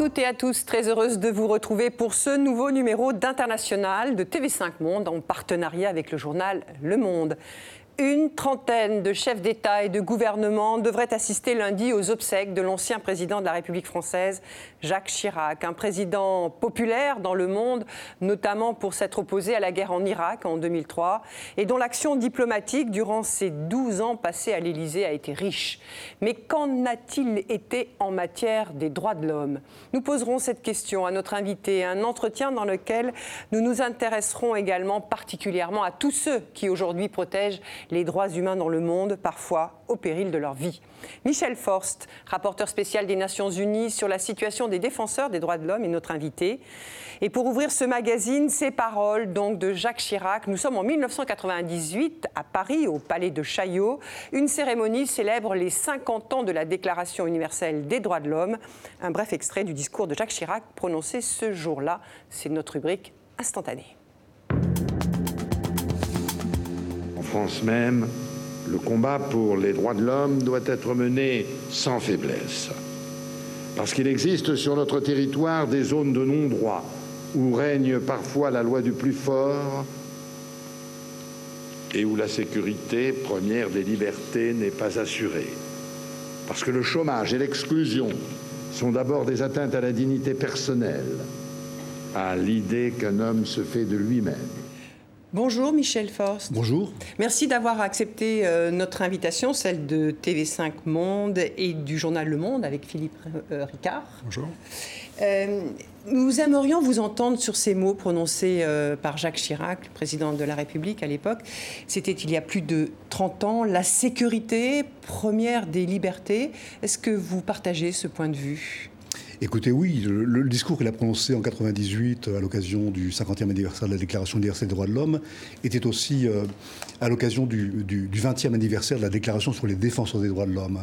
toutes et à tous, très heureuse de vous retrouver pour ce nouveau numéro d'International de TV5 Monde en partenariat avec le journal Le Monde. Une trentaine de chefs d'État et de gouvernement devraient assister lundi aux obsèques de l'ancien président de la République française, Jacques Chirac, un président populaire dans le monde, notamment pour s'être opposé à la guerre en Irak en 2003, et dont l'action diplomatique durant ses 12 ans passés à l'Élysée a été riche. Mais qu'en a-t-il été en matière des droits de l'homme? Nous poserons cette question à notre invité, un entretien dans lequel nous nous intéresserons également particulièrement à tous ceux qui aujourd'hui protègent les droits humains dans le monde, parfois au péril de leur vie. Michel Forst, rapporteur spécial des Nations Unies sur la situation des défenseurs des droits de l'homme, est notre invité. Et pour ouvrir ce magazine, ces paroles donc de Jacques Chirac. Nous sommes en 1998 à Paris, au Palais de Chaillot. Une cérémonie célèbre les 50 ans de la Déclaration universelle des droits de l'homme. Un bref extrait du discours de Jacques Chirac prononcé ce jour-là. C'est notre rubrique instantanée. France même, le combat pour les droits de l'homme doit être mené sans faiblesse. Parce qu'il existe sur notre territoire des zones de non-droit où règne parfois la loi du plus fort et où la sécurité, première des libertés, n'est pas assurée. Parce que le chômage et l'exclusion sont d'abord des atteintes à la dignité personnelle, à l'idée qu'un homme se fait de lui-même. Bonjour Michel Forst. Bonjour. Merci d'avoir accepté euh, notre invitation, celle de TV5 Monde et du journal Le Monde avec Philippe euh, Ricard. Bonjour. Euh, nous aimerions vous entendre sur ces mots prononcés par Jacques Chirac, le président de la République à l'époque. C'était il y a plus de 30 ans. La sécurité, première des libertés. Est-ce que vous partagez ce point de vue? Écoutez, oui, le, discours qu'il a prononcé en 98 à l'occasion du 50e anniversaire de la Déclaration universelle des droits de l'homme était aussi euh, à l'occasion du, 20e anniversaire de la Déclaration sur les défenseurs des droits de l'homme.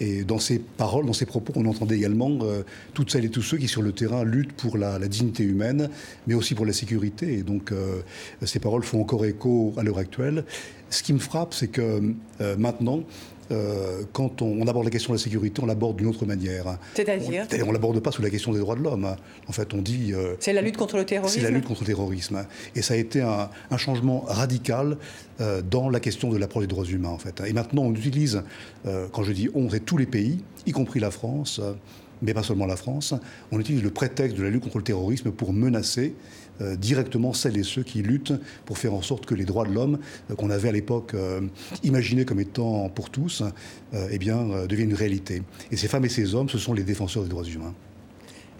Et dans ses paroles, dans ses propos, on entendait également euh, toutes celles et tous ceux qui sur le terrain luttent pour la, dignité humaine, mais aussi pour la sécurité. Et donc euh, ces paroles font encore écho à l'heure actuelle. Ce qui me frappe, c'est que maintenant, euh, quand on, aborde la question de la sécurité, on l'aborde d'une autre manière. C'est-à-dire On ne l'aborde pas sous la question des droits de l'homme. En fait, on dit... Euh, c'est la lutte contre le terrorisme C'est la lutte contre le terrorisme. Et ça a été un, changement radical euh, dans la question de l'approche des droits humains, en fait. Et maintenant, on utilise, quand je dis on, c'est tous les pays, y compris la France, mais pas seulement la France, on utilise le prétexte de la lutte contre le terrorisme pour menacer euh, directement celles et ceux qui luttent pour faire en sorte que les droits de l'homme, euh, qu'on avait à l'époque euh, imaginés comme étant pour tous, eh deviennent une réalité. Et ces femmes et ces hommes, ce sont les défenseurs des droits humains.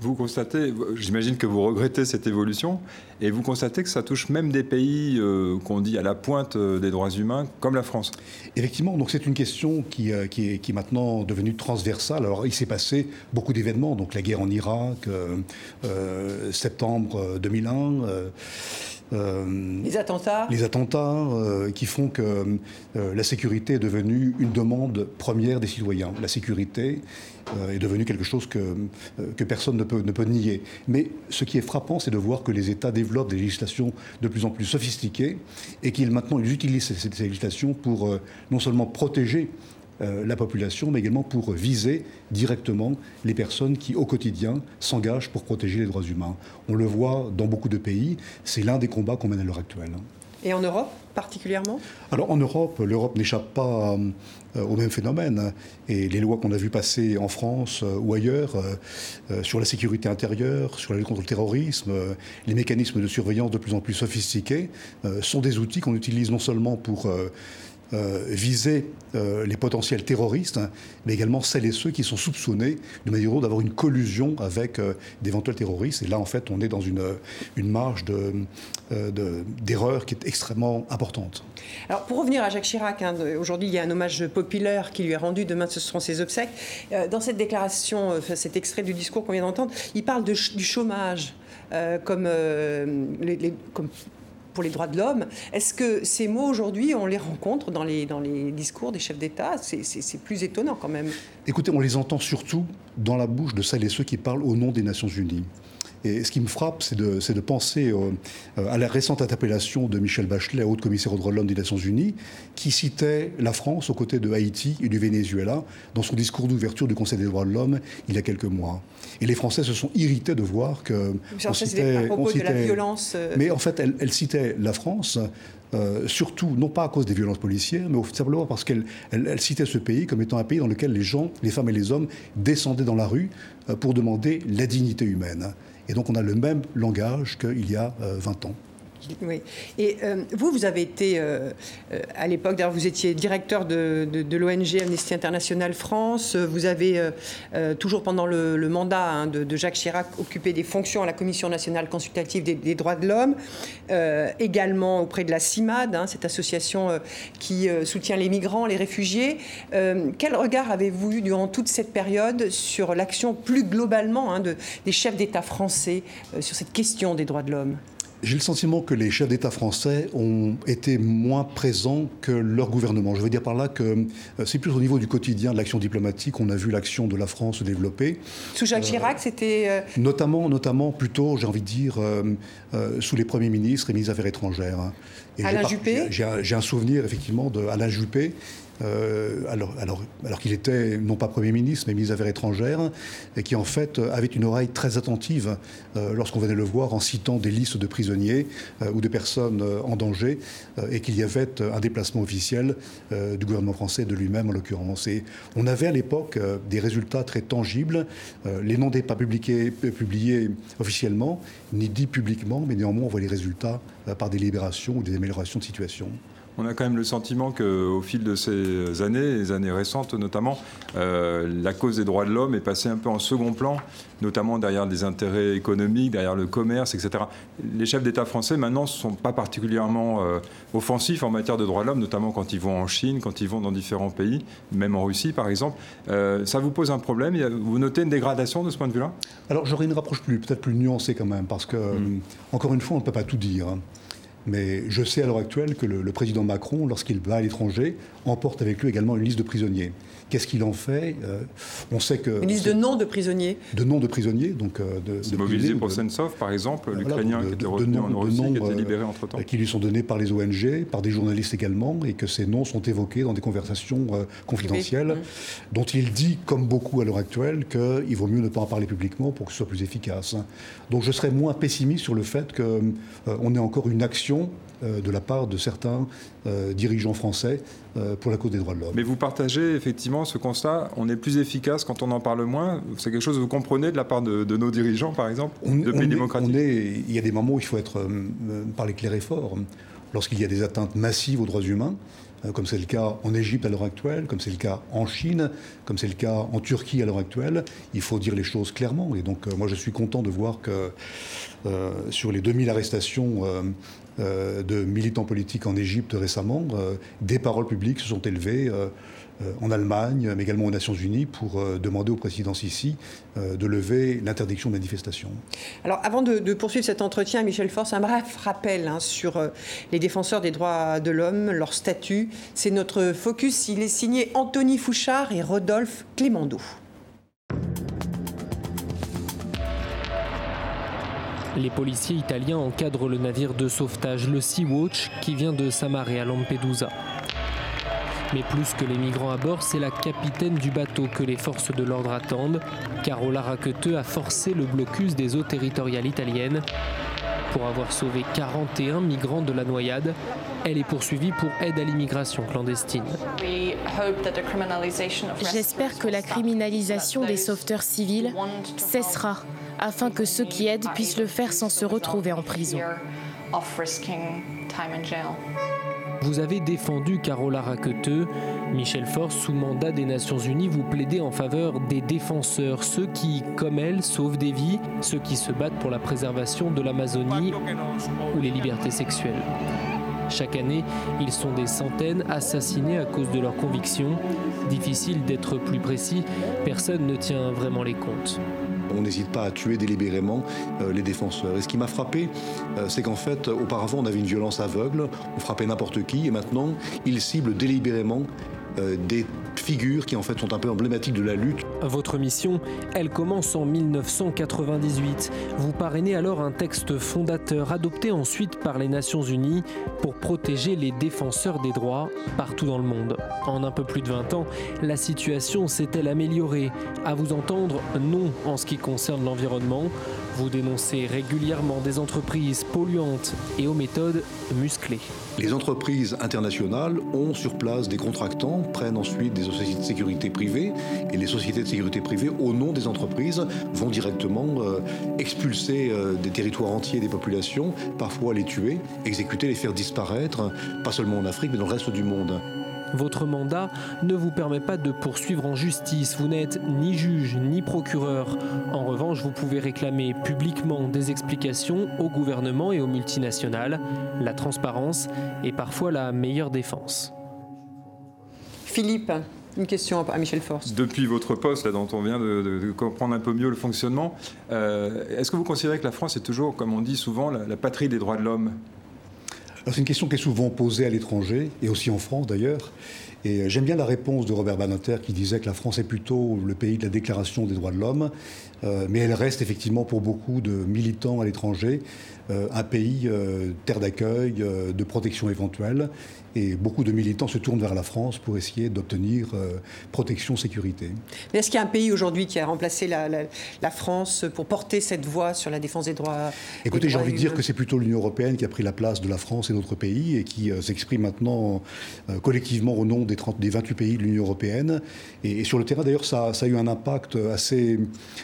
Vous constatez, j'imagine que vous regrettez cette évolution, et vous constatez que ça touche même des pays qu'on dit à la pointe des droits humains, comme la France. Effectivement, donc c'est une question qui, qui, est, qui, est, maintenant devenue transversale. Alors il s'est passé beaucoup d'événements, donc la guerre en Irak, septembre 2001. Euh, les attentats? Les attentats euh, qui font que euh, la sécurité est devenue une demande première des citoyens. La sécurité est devenue quelque chose que, que personne ne peut, nier. Mais ce qui est frappant, c'est de voir que les États développent des législations de plus en plus sophistiquées et qu'ils maintenant ils utilisent ces, législations pour non seulement protéger euh, la population, mais également pour viser directement les personnes qui, au quotidien, s'engagent pour protéger les droits humains. On le voit dans beaucoup de pays, c'est l'un des combats qu'on mène à l'heure actuelle. Et en Europe particulièrement? Alors en Europe, l'Europe n'échappe pas euh, au même phénomène. Et les lois qu'on a vues passer en France euh, ou ailleurs sur la sécurité intérieure, sur la lutte contre le terrorisme, les mécanismes de surveillance de plus en plus sophistiqués sont des outils qu'on utilise non seulement pour euh, viser euh, les potentiels terroristes, mais également celles et ceux qui sont soupçonnés de manière d'avoir une collusion avec euh, d'éventuels terroristes. Et là, en fait, on est dans une, une marge d'erreur de, qui est extrêmement importante. Alors, pour revenir à Jacques Chirac, hein, aujourd'hui, il y a un hommage populaire qui lui est rendu. Demain, ce seront ses obsèques. dans cette déclaration, cet extrait du discours qu'on vient d'entendre, il parle du chômage. comme, les, comme pour les droits de l'homme. Est-ce que ces mots aujourd'hui, on les rencontre dans les, dans les discours des chefs d'État? C'est plus étonnant quand même. Écoutez, on les entend surtout dans la bouche de celles et ceux qui parlent au nom des Nations Unies. Et ce qui me frappe, c'est de, de, penser à la récente interpellation de Michel Bachelet, haute commissaire aux droits de l'homme des Nations Unies, qui citait la France aux côtés de Haïti et du Venezuela dans son discours d'ouverture du Conseil des droits de l'homme il y a quelques mois. Et les Français se sont irrités de voir que. on citait, à propos de la violence. Mais en fait, elle, elle citait la France euh, surtout non pas à cause des violences policières, mais simplement parce qu'elle citait ce pays comme étant un pays dans lequel les gens, les femmes et les hommes, descendaient dans la rue euh, pour demander la dignité humaine. Et donc on a le même langage qu'il y a 20 euh, ans. Oui. Et euh, vous, vous avez été, euh, euh, à l'époque, d'ailleurs, vous étiez directeur de, l'ONG Amnesty International France. Vous avez, toujours pendant le, mandat hein, de, Jacques Chirac, occupé des fonctions à la Commission nationale consultative des, droits de l'homme, également auprès de la CIMAD, hein, cette association qui soutient les migrants, les réfugiés. quel regard avez-vous eu durant toute cette période sur l'action plus globalement hein, de, des chefs d'État français sur cette question des droits de l'homme? J'ai le sentiment que les chefs d'État français ont été moins présents que leur gouvernement. Je veux dire par là que euh, c'est plus au niveau du quotidien de l'action diplomatique qu'on a vu l'action de la France se développer. Sous Jacques Chirac, c'était... Euh, notamment, notamment plutôt, j'ai envie de dire, euh, sous les premiers ministres et ministres des Affaires étrangères. Hein. Alain Juppé J'ai un souvenir effectivement d'Alain Juppé euh, alors, qu'il était non pas Premier ministre, mais ministre des Affaires étrangères, et qui en fait avait une oreille très attentive euh, lorsqu'on venait le voir en citant des listes de prisonniers euh, ou de personnes en danger, et qu'il y avait un déplacement officiel du gouvernement français, de lui-même en l'occurrence. On avait à l'époque des résultats très tangibles. les noms n'étaient pas publiés, publiés officiellement, ni dits publiquement, mais néanmoins on voit les résultats par des libérations ou des améliorations de situation on a quand même le sentiment qu'au fil de ces années, les années récentes notamment, euh, la cause des droits de l'homme est passée un peu en second plan, notamment derrière des intérêts économiques, derrière le commerce, etc. Les chefs d'État français maintenant ne sont pas particulièrement euh, offensifs en matière de droits de l'homme, notamment quand ils vont en Chine, quand ils vont dans différents pays, même en Russie par exemple. Euh, ça vous pose un problème? Vous notez une dégradation de ce point de vue-là? Alors j'aurais une approche plus, peut-être plus nuancée quand même, parce que, hmm. encore une fois, on ne peut pas tout dire. Mais je sais à l'heure actuelle que le, président Macron, lorsqu'il va à l'étranger, emporte avec lui également une liste de prisonniers. Qu'est-ce qu'il en fait euh, On sait que une liste de noms de prisonniers. De noms de prisonniers, donc euh, de, mobilisé pour Sensov, par exemple, l'Ukrainien qui était retenu en Russie, qui a été libéré euh, entre temps, qui lui sont donnés par les ONG, par des journalistes également, et que ces noms sont évoqués dans des conversations confidentielles, dont il dit, comme beaucoup à l'heure actuelle, qu'il vaut mieux ne pas en parler publiquement pour que ce soit plus efficace. Donc je serais moins pessimiste sur le fait qu'on ait encore une action euh, de la part de certains euh, dirigeants français euh, pour la cause des droits de l'homme. Mais vous partagez effectivement ce constat, on est plus efficace quand on en parle moins C'est quelque chose que vous comprenez de la part de, nos dirigeants, par exemple, de pays démocratiques Il y a des moments où il faut être, parler clair et fort. Lorsqu'il y a des atteintes massives aux droits humains, comme c'est le cas en Égypte à l'heure actuelle, comme c'est le cas en Chine, comme c'est le cas en Turquie à l'heure actuelle, il faut dire les choses clairement. Et donc moi je suis content de voir que sur les 2000 arrestations euh, de militants politiques en Égypte récemment, euh, des paroles publiques se sont élevées euh, en Allemagne, mais également aux Nations Unies, pour demander au président Sisi de lever l'interdiction de manifestation. Alors, avant de, poursuivre cet entretien, Michel Force, un bref rappel hein, sur les défenseurs des droits de l'homme, leur statut. C'est notre focus. Il est signé Anthony Fouchard et Rodolphe Clémendo. Les policiers italiens encadrent le navire de sauvetage, le Sea-Watch, qui vient de s'amarrer à Lampedusa. Mais plus que les migrants à bord, c'est la capitaine du bateau que les forces de l'ordre attendent. Carola Raqueteux a forcé le blocus des eaux territoriales italiennes. Pour avoir sauvé 41 migrants de la noyade, elle est poursuivie pour aide à l'immigration clandestine. J'espère que la criminalisation des sauveteurs civils cessera afin que ceux qui aident puissent le faire sans se retrouver en prison. Vous avez défendu Carola Raqueteux. Michel Force, sous mandat des Nations Unies, vous plaidez en faveur des défenseurs, ceux qui, comme elle, sauvent des vies, ceux qui se battent pour la préservation de l'Amazonie ou les libertés sexuelles. Chaque année, ils sont des centaines assassinés à cause de leurs convictions. Difficile d'être plus précis, personne ne tient vraiment les comptes on n'hésite pas à tuer délibérément euh, les défenseurs. Et ce qui m'a frappé, euh, c'est qu'en fait, auparavant, on avait une violence aveugle, on frappait n'importe qui, et maintenant, ils ciblent délibérément des figures qui en fait sont un peu emblématiques de la lutte. Votre mission, elle commence en 1998. Vous parrainez alors un texte fondateur adopté ensuite par les Nations Unies pour protéger les défenseurs des droits partout dans le monde. En un peu plus de 20 ans, la situation s'est-elle améliorée? À vous entendre, non en ce qui concerne l'environnement. Vous dénoncez régulièrement des entreprises polluantes et aux méthodes musclées. Les entreprises internationales ont sur place des contractants, prennent ensuite des sociétés de sécurité privées, et les sociétés de sécurité privées, au nom des entreprises, vont directement euh, expulser euh, des territoires entiers des populations, parfois les tuer, exécuter, les faire disparaître, pas seulement en Afrique, mais dans le reste du monde. Votre mandat ne vous permet pas de poursuivre en justice. Vous n'êtes ni juge ni procureur. En revanche, vous pouvez réclamer publiquement des explications au gouvernement et aux multinationales. La transparence est parfois la meilleure défense. Philippe, une question à Michel Force. Depuis votre poste, là, dont on vient de, comprendre un peu mieux le fonctionnement, euh, est-ce que vous considérez que la France est toujours, comme on dit souvent, la patrie des droits de l'homme? C'est une question qui est souvent posée à l'étranger, et aussi en France d'ailleurs. Et euh, j'aime bien la réponse de Robert Badinter qui disait que la France est plutôt le pays de la déclaration des droits de l'homme, euh, mais elle reste effectivement pour beaucoup de militants à l'étranger euh, un pays terre d'accueil, de protection éventuelle. Et beaucoup de militants se tournent vers la France pour essayer d'obtenir protection, sécurité. Mais est-ce qu'il y a un pays aujourd'hui qui a remplacé la, France pour porter cette voix sur la défense des droits Écoutez, j'ai envie de dire que c'est plutôt l'Union européenne qui a pris la place de la France et d'autres pays et qui s'exprime maintenant collectivement au nom des des, 28 pays de l'Union européenne. Et, sur le terrain, d'ailleurs, ça, a eu un impact assez,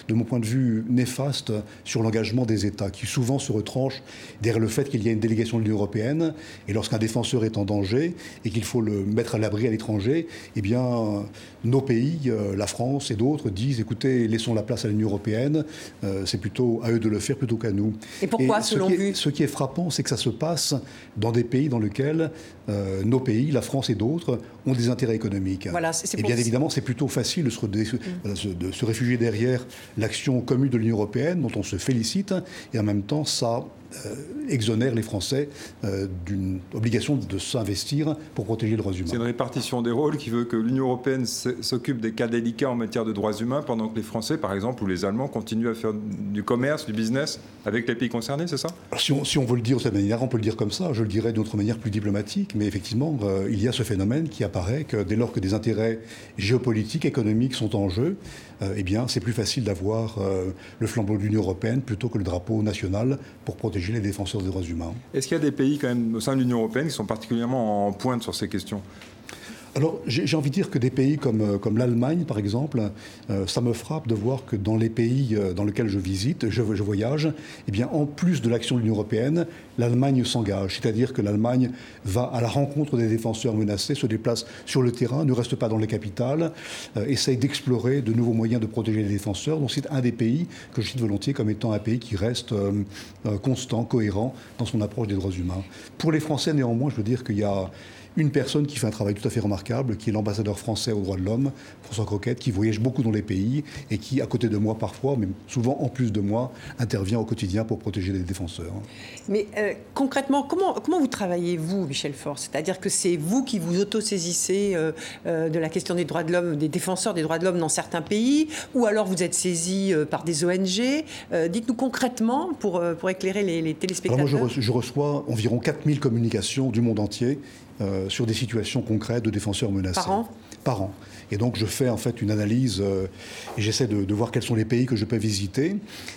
de mon point de vue, néfaste sur l'engagement des États, qui souvent se retranchent derrière le fait qu'il y a une délégation de l'Union européenne. Et lorsqu'un défenseur est en danger et qu'il faut le mettre à l'abri à l'étranger, eh bien, nos pays, euh, la France et d'autres, disent écoutez, laissons la place à l'Union européenne, euh, c'est plutôt à eux de le faire plutôt qu'à nous. Et pourquoi, selon vous Ce qui est frappant, c'est que ça se passe dans des pays dans lesquels euh, nos pays, la France et d'autres, ont des intérêts économiques. Voilà, et bien évidemment, c'est plutôt facile de se, mm. de se réfugier derrière l'action commune de l'Union européenne, dont on se félicite, et en même temps, ça euh, exonère les Français euh, d'une obligation de s'investir pour protéger les droits humains. C'est une répartition des rôles qui veut que l'Union européenne s'occupe des cas délicats en matière de droits humains, pendant que les Français, par exemple, ou les Allemands continuent à faire du commerce, du business avec les pays concernés, c'est ça? Si on, si on, veut le dire de cette manière, on peut le dire comme ça. Je le dirais d'une autre manière plus diplomatique, mais effectivement, euh, il y a ce phénomène qui apparaît que dès lors que des intérêts géopolitiques, économiques sont en jeu, eh bien, c'est plus facile d'avoir le flambeau de l'Union européenne plutôt que le drapeau national pour protéger les défenseurs des droits humains. Est-ce qu'il y a des pays quand même au sein de l'Union européenne qui sont particulièrement en pointe sur ces questions? Alors, j'ai envie de dire que des pays comme, euh, l'Allemagne, par exemple, euh, ça me frappe de voir que dans les pays euh, dans lesquels je visite, je voyage, eh bien, en plus de l'action de l'Union européenne, l'Allemagne s'engage. C'est-à-dire que l'Allemagne va à la rencontre des défenseurs menacés, se déplace sur le terrain, ne reste pas dans les capitales, essaye d'explorer de nouveaux moyens de protéger les défenseurs. Donc, c'est un des pays que je cite volontiers comme étant un pays qui reste constant, cohérent dans son approche des droits humains. Pour les Français, néanmoins, je veux dire qu'il y a une personne qui fait un travail tout à fait remarquable, qui est l'ambassadeur français aux droits de l'homme, François Croquette, qui voyage beaucoup dans les pays et qui, à côté de moi parfois, mais souvent en plus de moi, intervient au quotidien pour protéger les défenseurs. Mais euh, concrètement, comment, comment vous travaillez, vous, Michel Force C'est-à-dire que c'est vous qui vous autosaisissez euh, euh, de la question des droits de l'homme, des défenseurs des droits de l'homme dans certains pays, ou alors vous êtes saisi par des ONG Dites-nous concrètement, pour, pour éclairer les, téléspectateurs. moi, je reçois environ 4000 communications du monde entier euh, sur des situations concrètes de défenseurs menacés. Par an. Et donc je fais en fait une analyse euh, et j'essaie de, voir quels sont les pays que je peux visiter.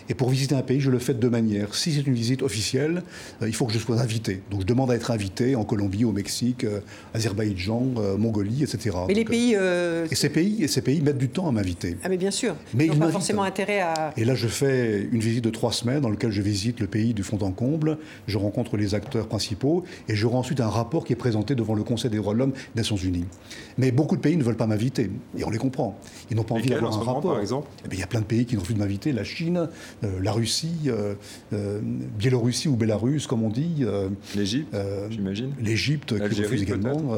Et pour visiter un pays, je le fais de deux manières. Si c'est une visite officielle, euh, il faut que je sois invité. Donc je demande à être invité en Colombie, au Mexique, Azerbaïdjan, Mongolie, etc. Mais les pays... Et ces pays, et ces pays mettent du temps à m'inviter. Ah mais bien sûr. Mais ils n'ont pas forcément intérêt à... Et là je fais une visite de trois semaines dans laquelle je visite le pays du fond en comble, je rencontre les acteurs principaux et j'aurai ensuite un rapport qui est présenté devant le Conseil des droits de l'homme des Nations Unies. Mais beaucoup de pays ne veulent pas m'inviter, et on les comprend. Ils n'ont pas envie d'avoir un rapport. Par exemple eh il y a plein de pays qui n'ont envie de m'inviter, la Chine, euh, la Russie, euh, euh, Biélorussie ou Bélarus, comme on dit. L'Égypte, j'imagine. L'Égypte, qui refuse également.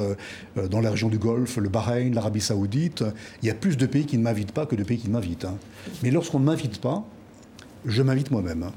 dans la région du Golfe, le Bahreïn, l'Arabie Saoudite. Il y a plus de pays qui ne m'invitent pas que de pays qui m'invitent. Hein. Mais lorsqu'on ne m'invite pas, je m'invite moi-même. Hein.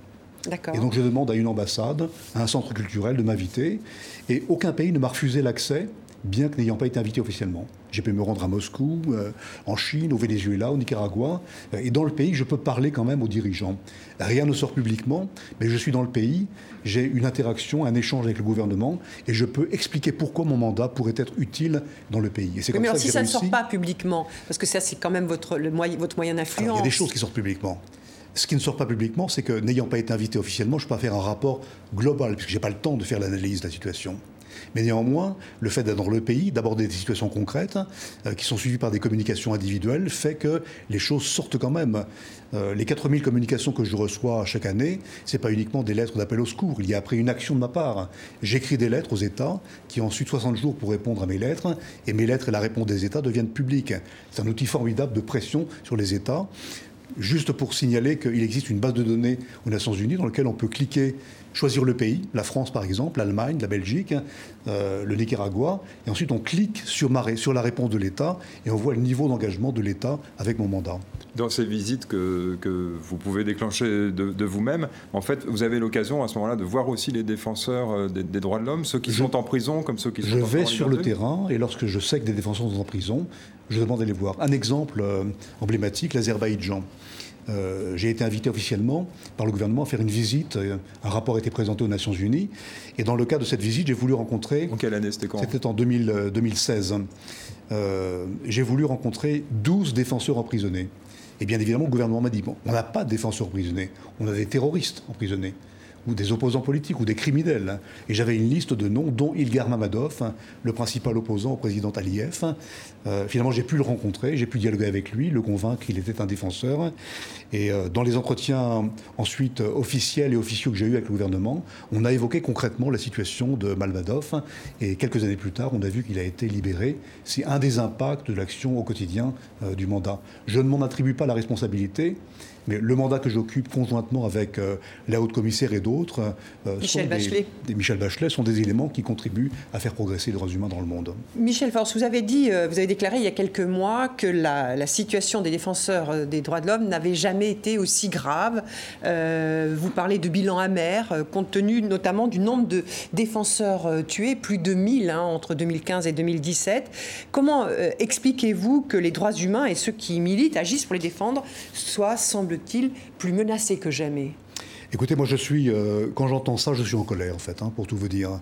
Et donc je demande à une ambassade, à un centre culturel de m'inviter. Et aucun pays ne m'a refusé l'accès bien que n'ayant pas été invité officiellement. J'ai pu me rendre à Moscou, euh, en Chine, au Venezuela, au Nicaragua. Euh, et dans le pays, je peux parler quand même aux dirigeants. Rien ne sort publiquement, mais je suis dans le pays, j'ai une interaction, un échange avec le gouvernement, et je peux expliquer pourquoi mon mandat pourrait être utile dans le pays. Et c'est mais alors si ça ne sort pas publiquement, parce que ça c'est quand même votre, le moyen, votre moyen d'influence. Il y a des choses qui sortent publiquement. Ce qui ne sort pas publiquement, c'est que n'ayant pas été invité officiellement, je ne peux pas faire un rapport global, puisque je n'ai pas le temps de faire l'analyse de la situation. Mais néanmoins, le fait d'être dans le pays, d'aborder des situations concrètes, euh, qui sont suivies par des communications individuelles, fait que les choses sortent quand même. Euh, les 4000 communications que je reçois chaque année, ce n'est pas uniquement des lettres d'appel au secours. Il y a après une action de ma part. J'écris des lettres aux États, qui ont ensuite 60 jours pour répondre à mes lettres, et mes lettres et la réponse des États deviennent publiques. C'est un outil formidable de pression sur les États juste pour signaler qu'il existe une base de données aux Nations Unies dans laquelle on peut cliquer choisir le pays, la France par exemple, l'Allemagne, la Belgique, euh, le Nicaragua, et ensuite on clique sur, sur la réponse de l'État et on voit le niveau d'engagement de l'État avec mon mandat. Dans ces visites que, que vous pouvez déclencher de, vous-même, en fait, vous avez l'occasion à ce moment-là de voir aussi les défenseurs euh, des, droits de l'homme, ceux qui sont en prison comme ceux qui sont Je vais sur le terrain et lorsque je sais que des défenseurs sont en prison, je demande à les voir. Un exemple euh, emblématique, l'Azerbaïdjan. Euh, j'ai été invité officiellement par le gouvernement à faire une visite. Euh, un rapport a été présenté aux Nations Unies. Et dans le cadre de cette visite, j'ai voulu rencontrer. En quelle année c'était quand C'était en 2016. Euh, j'ai voulu rencontrer 12 défenseurs emprisonnés. Et bien évidemment, le gouvernement m'a dit bon, on n'a pas de défenseurs emprisonnés, on a des terroristes emprisonnés ou des opposants politiques ou des criminels. Et j'avais une liste de noms, dont Ilgar Mamadov, le principal opposant au président Aliyev. Euh, finalement, j'ai pu le rencontrer, j'ai pu dialoguer avec lui, le convaincre qu'il était un défenseur. Et euh, dans les entretiens ensuite officiels et officieux que j'ai eus avec le gouvernement, on a évoqué concrètement la situation de Malvadov. Et quelques années plus tard, on a vu qu'il a été libéré. C'est un des impacts de l'action au quotidien euh, du mandat. Je ne m'en attribue pas la responsabilité. Mais le mandat que j'occupe conjointement avec euh, la haute commissaire et d'autres, euh, Michel Bachelet. Des, Michel Bachelet, sont des éléments qui contribuent à faire progresser les droits humains dans le monde. Michel Force, vous avez dit, euh, vous avez déclaré il y a quelques mois que la, situation des défenseurs des droits de l'homme n'avait jamais été aussi grave. vous parlez de bilan amer, compte tenu notamment du nombre de défenseurs tués, plus de 1000 hein, entre 2015 et 2017. Comment expliquez-vous que les droits humains et ceux qui militent, agissent pour les défendre, soient, semble il plus menacé que jamais Écoutez, moi je suis, euh, quand j'entends ça, je suis en colère en fait, hein, pour tout vous dire.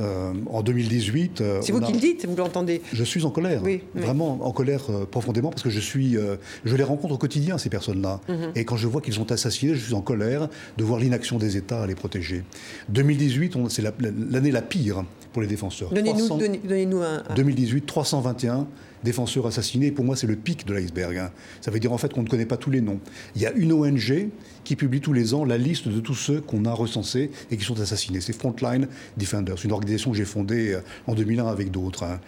Euh, en 2018. Euh, C'est vous qui le dites, vous l'entendez Je suis en colère, vraiment en colère profondément, parce que je suis, je les rencontre au quotidien ces personnes-là, mhm. et quand je vois qu'ils sont assassinés, je suis en colère de voir l'inaction des États à les protéger. 2018, c'est l'année la, pire pour les défenseurs. Donnez-nous un, un... 2018, 321 défenseurs assassinés. Pour moi, c'est le pic de l'iceberg. Hein. Ça veut dire en fait qu'on ne connaît pas tous les noms. Il y a une ONG qui publie tous les ans la liste de tous ceux qu'on a recensés et qui sont assassinés. C'est Frontline Defenders, une organisation que j'ai fondée euh, en 2001 avec d'autres. Hein.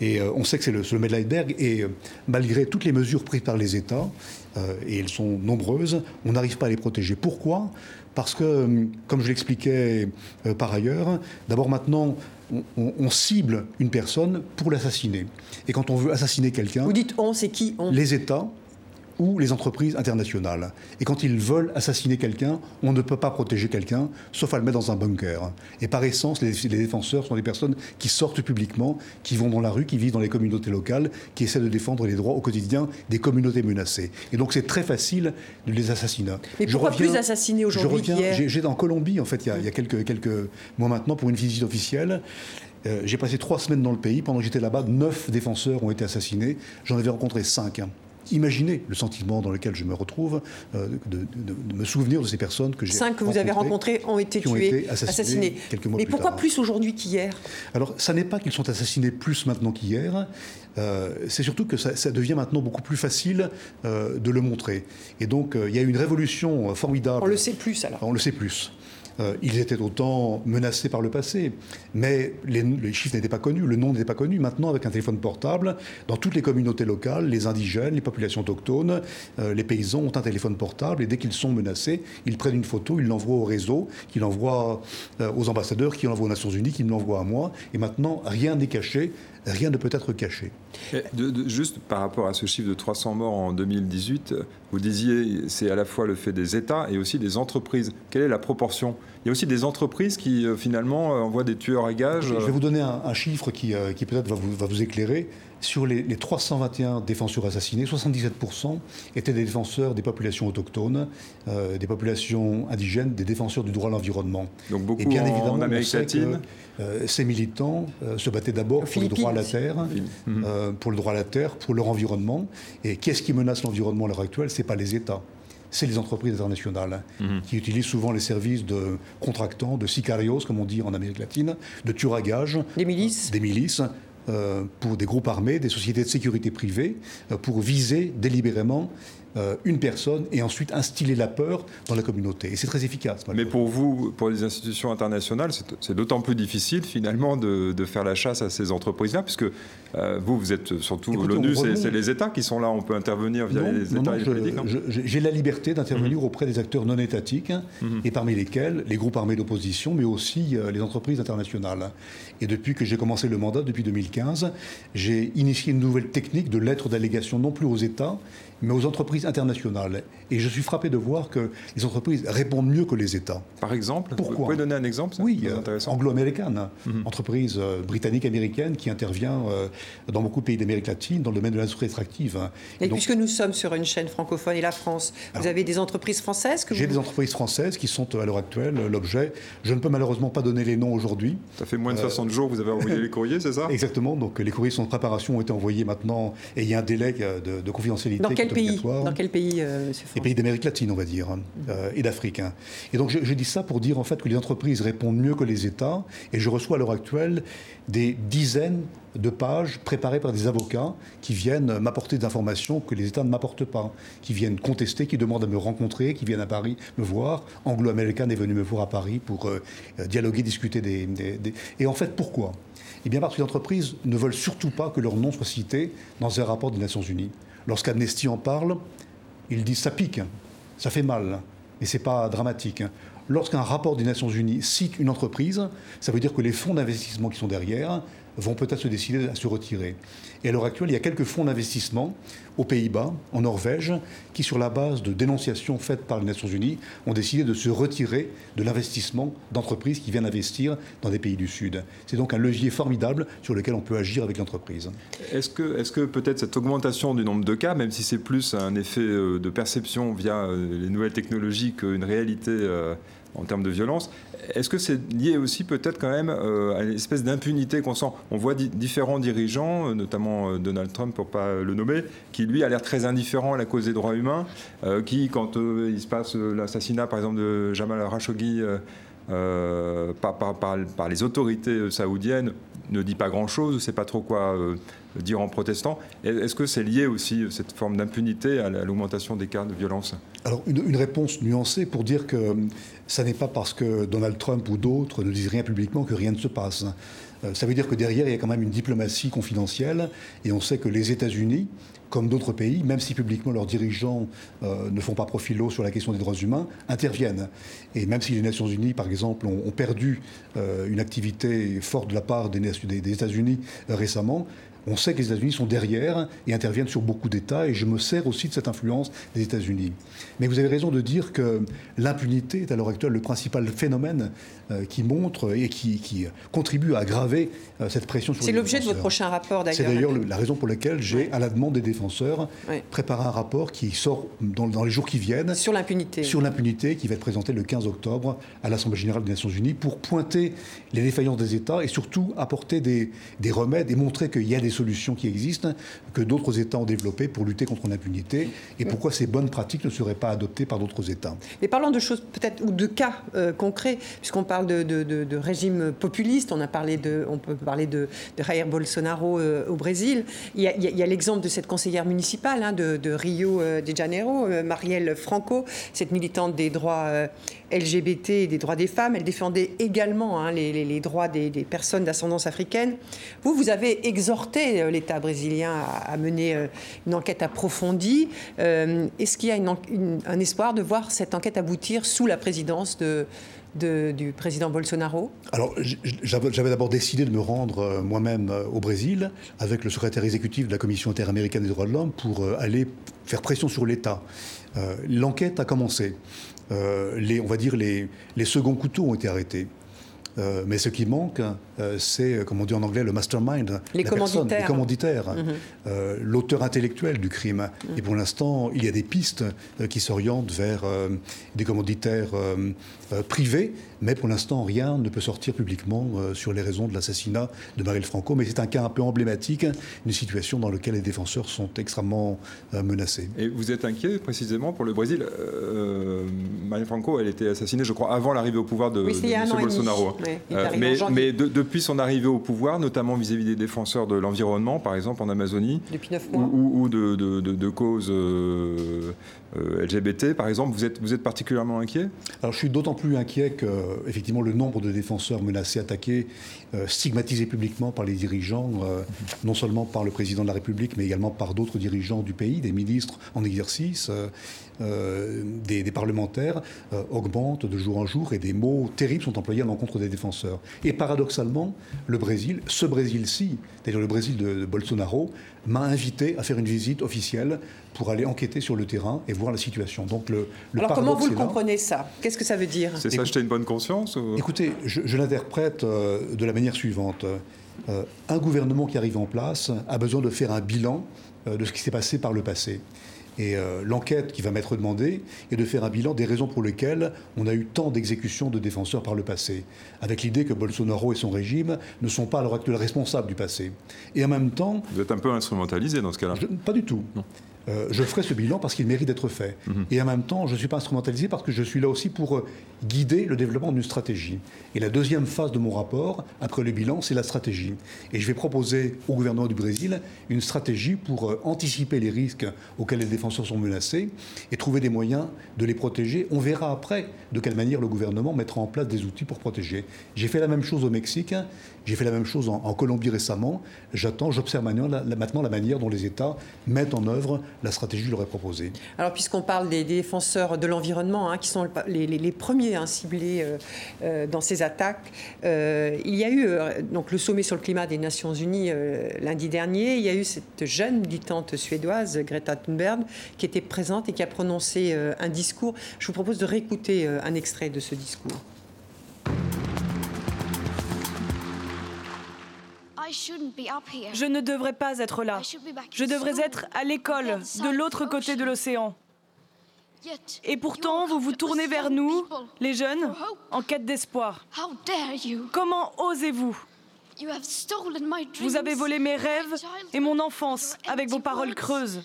Et euh, on sait que c'est le sommet de l'iceberg. Et euh, malgré toutes les mesures prises par les États, et elles sont nombreuses, on n'arrive pas à les protéger. Pourquoi? Parce que, comme je l'expliquais par ailleurs, d'abord maintenant, on, cible une personne pour l'assassiner. Et quand on veut assassiner quelqu'un... Vous dites on, c'est qui on? Les États ou les entreprises internationales. Et quand ils veulent assassiner quelqu'un, on ne peut pas protéger quelqu'un, sauf à le mettre dans un bunker. Et par essence, les, défenseurs sont des personnes qui sortent publiquement, qui vont dans la rue, qui vivent dans les communautés locales, qui essaient de défendre les droits au quotidien des communautés menacées. Et donc c'est très facile de les assassiner. Mais pourquoi plus assassiner aujourd'hui J'étais en Colombie, en fait, il y a, quelques, quelques mois maintenant, pour une visite officielle. Euh, j'ai passé trois semaines dans le pays. Pendant que j'étais là-bas, neuf défenseurs ont été assassinés. J'en avais rencontré cinq. Imaginez le sentiment dans lequel je me retrouve, euh, de, me souvenir de ces personnes que j'ai Cinq que vous avez rencontrées ont été tuées, assassinées, Quelques mois Mais pourquoi plus aujourd'hui qu'hier? Alors, ça n'est pas qu'ils sont assassinés plus maintenant qu'hier. Euh, c'est surtout que ça, devient maintenant beaucoup plus facile euh, de le montrer. Et donc, il y a une révolution formidable. On le sait plus alors. On le sait plus. Euh, ils étaient autant menacés par le passé, mais les, chiffres n'étaient pas connus, le nom n'était pas connu. Maintenant, avec un téléphone portable, dans toutes les communautés locales, les indigènes, les populations autochtones, euh, les paysans ont un téléphone portable et dès qu'ils sont menacés, ils prennent une photo, ils l'envoient au réseau, qu'ils l'envoient euh, aux ambassadeurs, qui l'envoient aux Nations Unies, qui me l'envoient à moi. Et maintenant, rien n'est caché rien ne peut être caché. juste par rapport à ce chiffre de 300 morts en 2018, vous disiez c'est à la fois le fait des États et aussi des entreprises. Quelle est la proportion Il y a aussi des entreprises qui euh, finalement envoient des tueurs à gages. Je vais vous donner un, chiffre qui, qui peut-être va vous, va vous éclairer. Sur les, 321 défenseurs assassinés, 77% étaient des défenseurs des populations autochtones, euh, des populations indigènes, des défenseurs du droit à l'environnement. Donc beaucoup Et bien évidemment, en Amérique latine. Euh, ces militants euh, se battaient d'abord pour le droit à la terre, pour le droit à la terre, pour leur environnement. Et qu'est-ce qui menace l'environnement à l'heure actuelle? C'est pas les États c'est les entreprises internationales mhm. qui utilisent souvent les services de contractants, de sicarios, comme on dit en Amérique latine, de tueurs à gages. Des milices. Des milices euh, pour des groupes armés, des sociétés de sécurité privées, euh, pour viser délibérément euh, une personne et ensuite instiller la peur dans la communauté. Et c'est très efficace. Mais pour vous, pour les institutions internationales, c'est d'autant plus difficile finalement de, faire la chasse à ces entreprises-là, puisque euh, vous, vous êtes surtout l'ONU, c'est les États qui sont là, on peut intervenir via les États et les politiques. J'ai la liberté d'intervenir mhm. auprès des acteurs non étatiques, mhm. et parmi lesquels les groupes armés d'opposition, mais aussi euh, les entreprises internationales. Et depuis que j'ai commencé le mandat, depuis 2015, j'ai initié une nouvelle technique de lettres d'allégation non plus aux États, mais aux entreprises internationales. Et je suis frappé de voir que les entreprises répondent mieux que les États. Par exemple Pourquoi Vous pouvez donner un exemple Oui, euh, anglo-américaine, mhm. entreprise euh, britannique-américaine qui intervient euh, dans beaucoup de pays d'Amérique latine dans le domaine de l'industrie extractive. Et, puisque nous sommes sur une chaîne francophone et la France, vous avez des entreprises françaises que J'ai des entreprises françaises qui sont à l'heure actuelle l'objet. Je ne peux malheureusement pas donner les noms aujourd'hui. Ça fait moins de 60 jours que vous avez envoyé les courriers, c'est ça? Exactement. Donc les courriers sont en préparation, ont été envoyés maintenant et il y a un délai de, de confidentialité. Dans quel pays? Dans quel pays, euh, Les pays d'Amérique latine, on va dire, euh, et d'Afrique. Hein. Et donc, je, dis ça pour dire en fait que les entreprises répondent mieux que les États. Et je reçois à l'heure actuelle des dizaines de pages préparées par des avocats qui viennent m'apporter des informations que les États ne m'apportent pas, qui viennent contester, qui demandent à me rencontrer, qui viennent à Paris me voir. Anglo-Américain est venu me voir à Paris pour euh, dialoguer, discuter des, des... Et en fait, pourquoi? Eh bien parce que les entreprises ne veulent surtout pas que leur nom soit cité dans un rapport des Nations Unies. Lorsqu'Amnesty en parle, ils disent ça pique, ça fait mal, mais ce n'est pas dramatique. Lorsqu'un rapport des Nations Unies cite une entreprise, ça veut dire que les fonds d'investissement qui sont derrière vont peut-être se décider à se retirer. Et à l'heure actuelle, il y a quelques fonds d'investissement aux Pays-Bas, en Norvège, qui, sur la base de dénonciations faites par les Nations Unies, ont décidé de se retirer de l'investissement d'entreprises qui viennent investir dans des pays du Sud. C'est donc un levier formidable sur lequel on peut agir avec l'entreprise. Est-ce que, peut-être cette augmentation du nombre de cas, même si c'est plus un effet euh, de perception via euh, les nouvelles technologies qu'une réalité euh, en termes de violence. Est-ce que c'est lié aussi peut-être quand même euh, à une espèce d'impunité qu'on sent? On voit différents dirigeants, euh, notamment euh, Donald Trump pour pas le nommer, qui lui a l'air très indifférent à la cause des droits humains, qui quand il se passe l'assassinat par exemple de Jamal Khashoggi par, par, les autorités saoudiennes, ne dit pas grand-chose, ne sait pas trop quoi dire en protestant. Est-ce que c'est lié aussi, cette forme d'impunité, à l'augmentation des cas de violence? Alors, une, réponse nuancée pour dire que ça n'est pas parce que Donald Trump ou d'autres ne disent rien publiquement que rien ne se passe. Euh, ça veut dire que derrière, il y a quand même une diplomatie confidentielle, et on sait que les États-Unis, comme d'autres pays, même si publiquement leurs dirigeants euh, ne font pas profil haut sur la question des droits humains, interviennent. Et même si les Nations Unies, par exemple, ont, perdu euh, une activité forte de la part des, des États-Unis récemment, on sait que les États-Unis sont derrière et interviennent sur beaucoup d'États, et je me sers aussi de cette influence des États-Unis. Mais vous avez raison de dire que l'impunité est à l'heure actuelle le principal phénomène qui montre et qui, contribue à aggraver euh, cette pression sur les C'est l'objet de votre prochain rapport, d'ailleurs. C'est d'ailleurs la raison pour laquelle j'ai, à la demande des défenseurs, préparé un rapport qui sort dans, les jours qui viennent. Sur l'impunité. Sur l'impunité, qui va être présenté le 15 octobre à l'Assemblée générale des Nations Unies pour pointer les défaillances des États et surtout apporter des, des remèdes et montrer qu'il y a des solutions qui existent, que d'autres États ont développées pour lutter contre l'impunité, et pourquoi ces bonnes pratiques ne seraient pas adoptées par d'autres États. Mais parlons de choses peut-être, ou de cas euh, concrets, puisqu'on parle de, de, régime populiste, on, a parlé de, on peut parler de, de Jair Bolsonaro euh, au Brésil. Il y a, l'exemple de cette conseillère municipale hein, de, Rio euh, de Janeiro, Marielle Franco, cette militante des droits LGBT et des droits des femmes. Elle défendait également hein, les, droits des, personnes d'ascendance africaine. Vous, vous avez exhorté l'État brésilien à, mener une enquête approfondie. Est-ce qu'il y a un espoir de voir cette enquête aboutir sous la présidence de, du président Bolsonaro Alors, j'avais d'abord décidé de me rendre euh, moi-même euh, au Brésil avec le secrétaire exécutif de la Commission interaméricaine des droits de l'homme pour euh, aller faire pression sur l'État. L'enquête a commencé. on va dire les, les seconds couteaux ont été arrêtés. mais ce qui manque, c'est, comme on dit en anglais, le mastermind, les commanditaires, les commanditaires mhm. l'auteur intellectuel du crime. Et pour l'instant, il y a des pistes qui s'orientent vers des commanditaires euh, privé, mais pour l'instant, rien ne peut sortir publiquement euh, sur les raisons de l'assassinat de Marielle Franco. Mais c'est un cas un peu emblématique d'une situation dans laquelle les défenseurs sont extrêmement euh, menacés. Et vous êtes inquiet précisément pour le Brésil? Marielle Franco, elle était assassinée, je crois, avant l'arrivée au pouvoir de, M. Bolsonaro. mais, mais depuis son arrivée au pouvoir, notamment vis-à-vis des défenseurs de l'environnement, par exemple en Amazonie, ou, de, de, causes LGBT, par exemple, vous êtes, vous êtes particulièrement inquiet? Alors je suis d'autant plus inquiet que, effectivement, le nombre de défenseurs menacés, attaqués, euh, stigmatisés publiquement par les dirigeants, euh, non seulement par le président de la République, mais également par d'autres dirigeants du pays, des ministres en exercice, euh, des, parlementaires, augmente de jour en jour et des mots terribles sont employés à l'encontre des défenseurs. Et paradoxalement, le Brésil, ce Brésil-ci, c'est-à-dire le Brésil de, Bolsonaro, m'a invité à faire une visite officielle pour aller enquêter sur le terrain et voir la situation. Donc le, Alors comment vous le comprenez ça? Qu'est-ce que ça veut dire? C'est s'acheter une bonne conscience Écoutez, je, l'interprète euh, de la manière suivante. Euh, un gouvernement qui arrive en place a besoin de faire un bilan euh, de ce qui s'est passé par le passé. Et l'enquête qui va m'être demandée est de faire un bilan des raisons pour lesquelles on a eu tant d'exécutions de défenseurs par le passé, avec l'idée que Bolsonaro et son régime ne sont pas à l'heure actuelle responsables du passé. Et en même temps... Vous êtes un peu instrumentalisé dans ce cas-là Pas du tout. Non. Euh, je ferai ce bilan parce qu'il mérite d'être fait. Mhm. Et en même temps, je ne suis pas instrumentalisé parce que je suis là aussi pour euh, guider le développement d'une stratégie. Et la deuxième phase de mon rapport, après le bilan, c'est la stratégie. Et je vais proposer au gouvernement du Brésil une stratégie pour euh, anticiper les risques auxquels les défenseurs sont menacés et trouver des moyens de les protéger. On verra après de quelle manière le gouvernement mettra en place des outils pour protéger. J'ai fait la même chose au Mexique, j'ai fait la même chose en, Colombie récemment. J'attends, j'observe maintenant la manière dont les États mettent en œuvre la stratégie leur est proposée. Alors, puisqu'on parle des, défenseurs de l'environnement, hein, qui sont les, premiers hein, ciblés euh, euh, dans ces attaques, euh, il y a eu donc, le sommet sur le climat des Nations Unies lundi dernier. Il y a eu cette jeune militante suédoise, Greta Thunberg, qui était présente et qui a prononcé un discours. Je vous propose de réécouter un extrait de ce discours. Je ne devrais pas être là. Je devrais être à l'école, de l'autre côté de l'océan. Et pourtant, vous vous tournez vers nous, les jeunes, en quête d'espoir. Comment osez-vous? Vous avez volé mes rêves et mon enfance avec vos paroles creuses.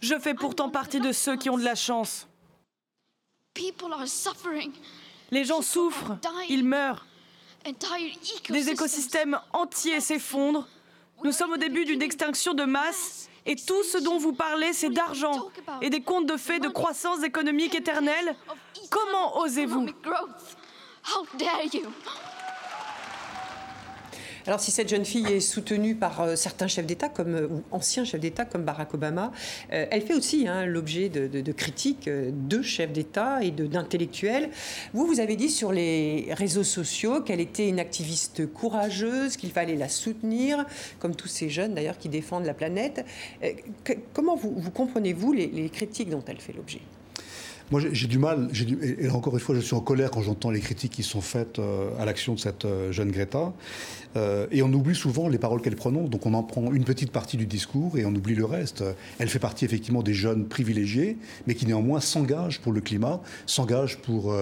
Je fais pourtant partie de ceux qui ont de la chance. Les gens souffrent, ils meurent. Des écosystèmes entiers s'effondrent. Nous sommes au début d'une extinction de masse et tout ce dont vous parlez, c'est d'argent et des contes de fées de croissance économique éternelle. Comment osez-vous alors si cette jeune fille est soutenue par euh, certains chefs d'État, comme, euh, ou anciens chefs d'État comme Barack Obama, euh, elle fait aussi hein, l'objet de, critiques de chefs d'État et d'intellectuels. Vous, vous avez dit sur les réseaux sociaux qu'elle était une activiste courageuse, qu'il fallait la soutenir, comme tous ces jeunes d'ailleurs qui défendent la planète. comment vous, comprenez-vous les critiques dont elle fait l'objet? Moi, j'ai du mal, et encore une fois, je suis en colère quand j'entends les critiques qui sont faites euh, à l'action de cette euh, jeune Greta. Euh, et on oublie souvent les paroles qu'elle prononce, donc on en prend une petite partie du discours et on oublie le reste. Elle fait partie effectivement des jeunes privilégiés, mais qui néanmoins s'engagent pour le climat, s'engagent pour